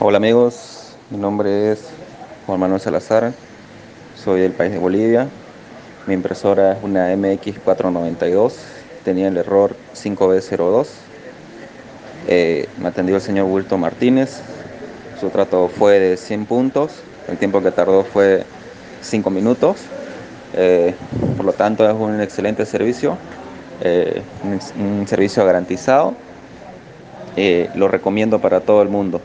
Hola amigos, mi nombre es Juan Manuel Salazar, soy del país de Bolivia. Mi impresora es una MX492, tenía el error 5B02. Eh, me atendió el señor Wilton Martínez, su trato fue de 100 puntos, el tiempo que tardó fue 5 minutos, eh, por lo tanto es un excelente servicio, eh, un, un, servicio garantizado, eh, lo recomiendo para todo el mundo.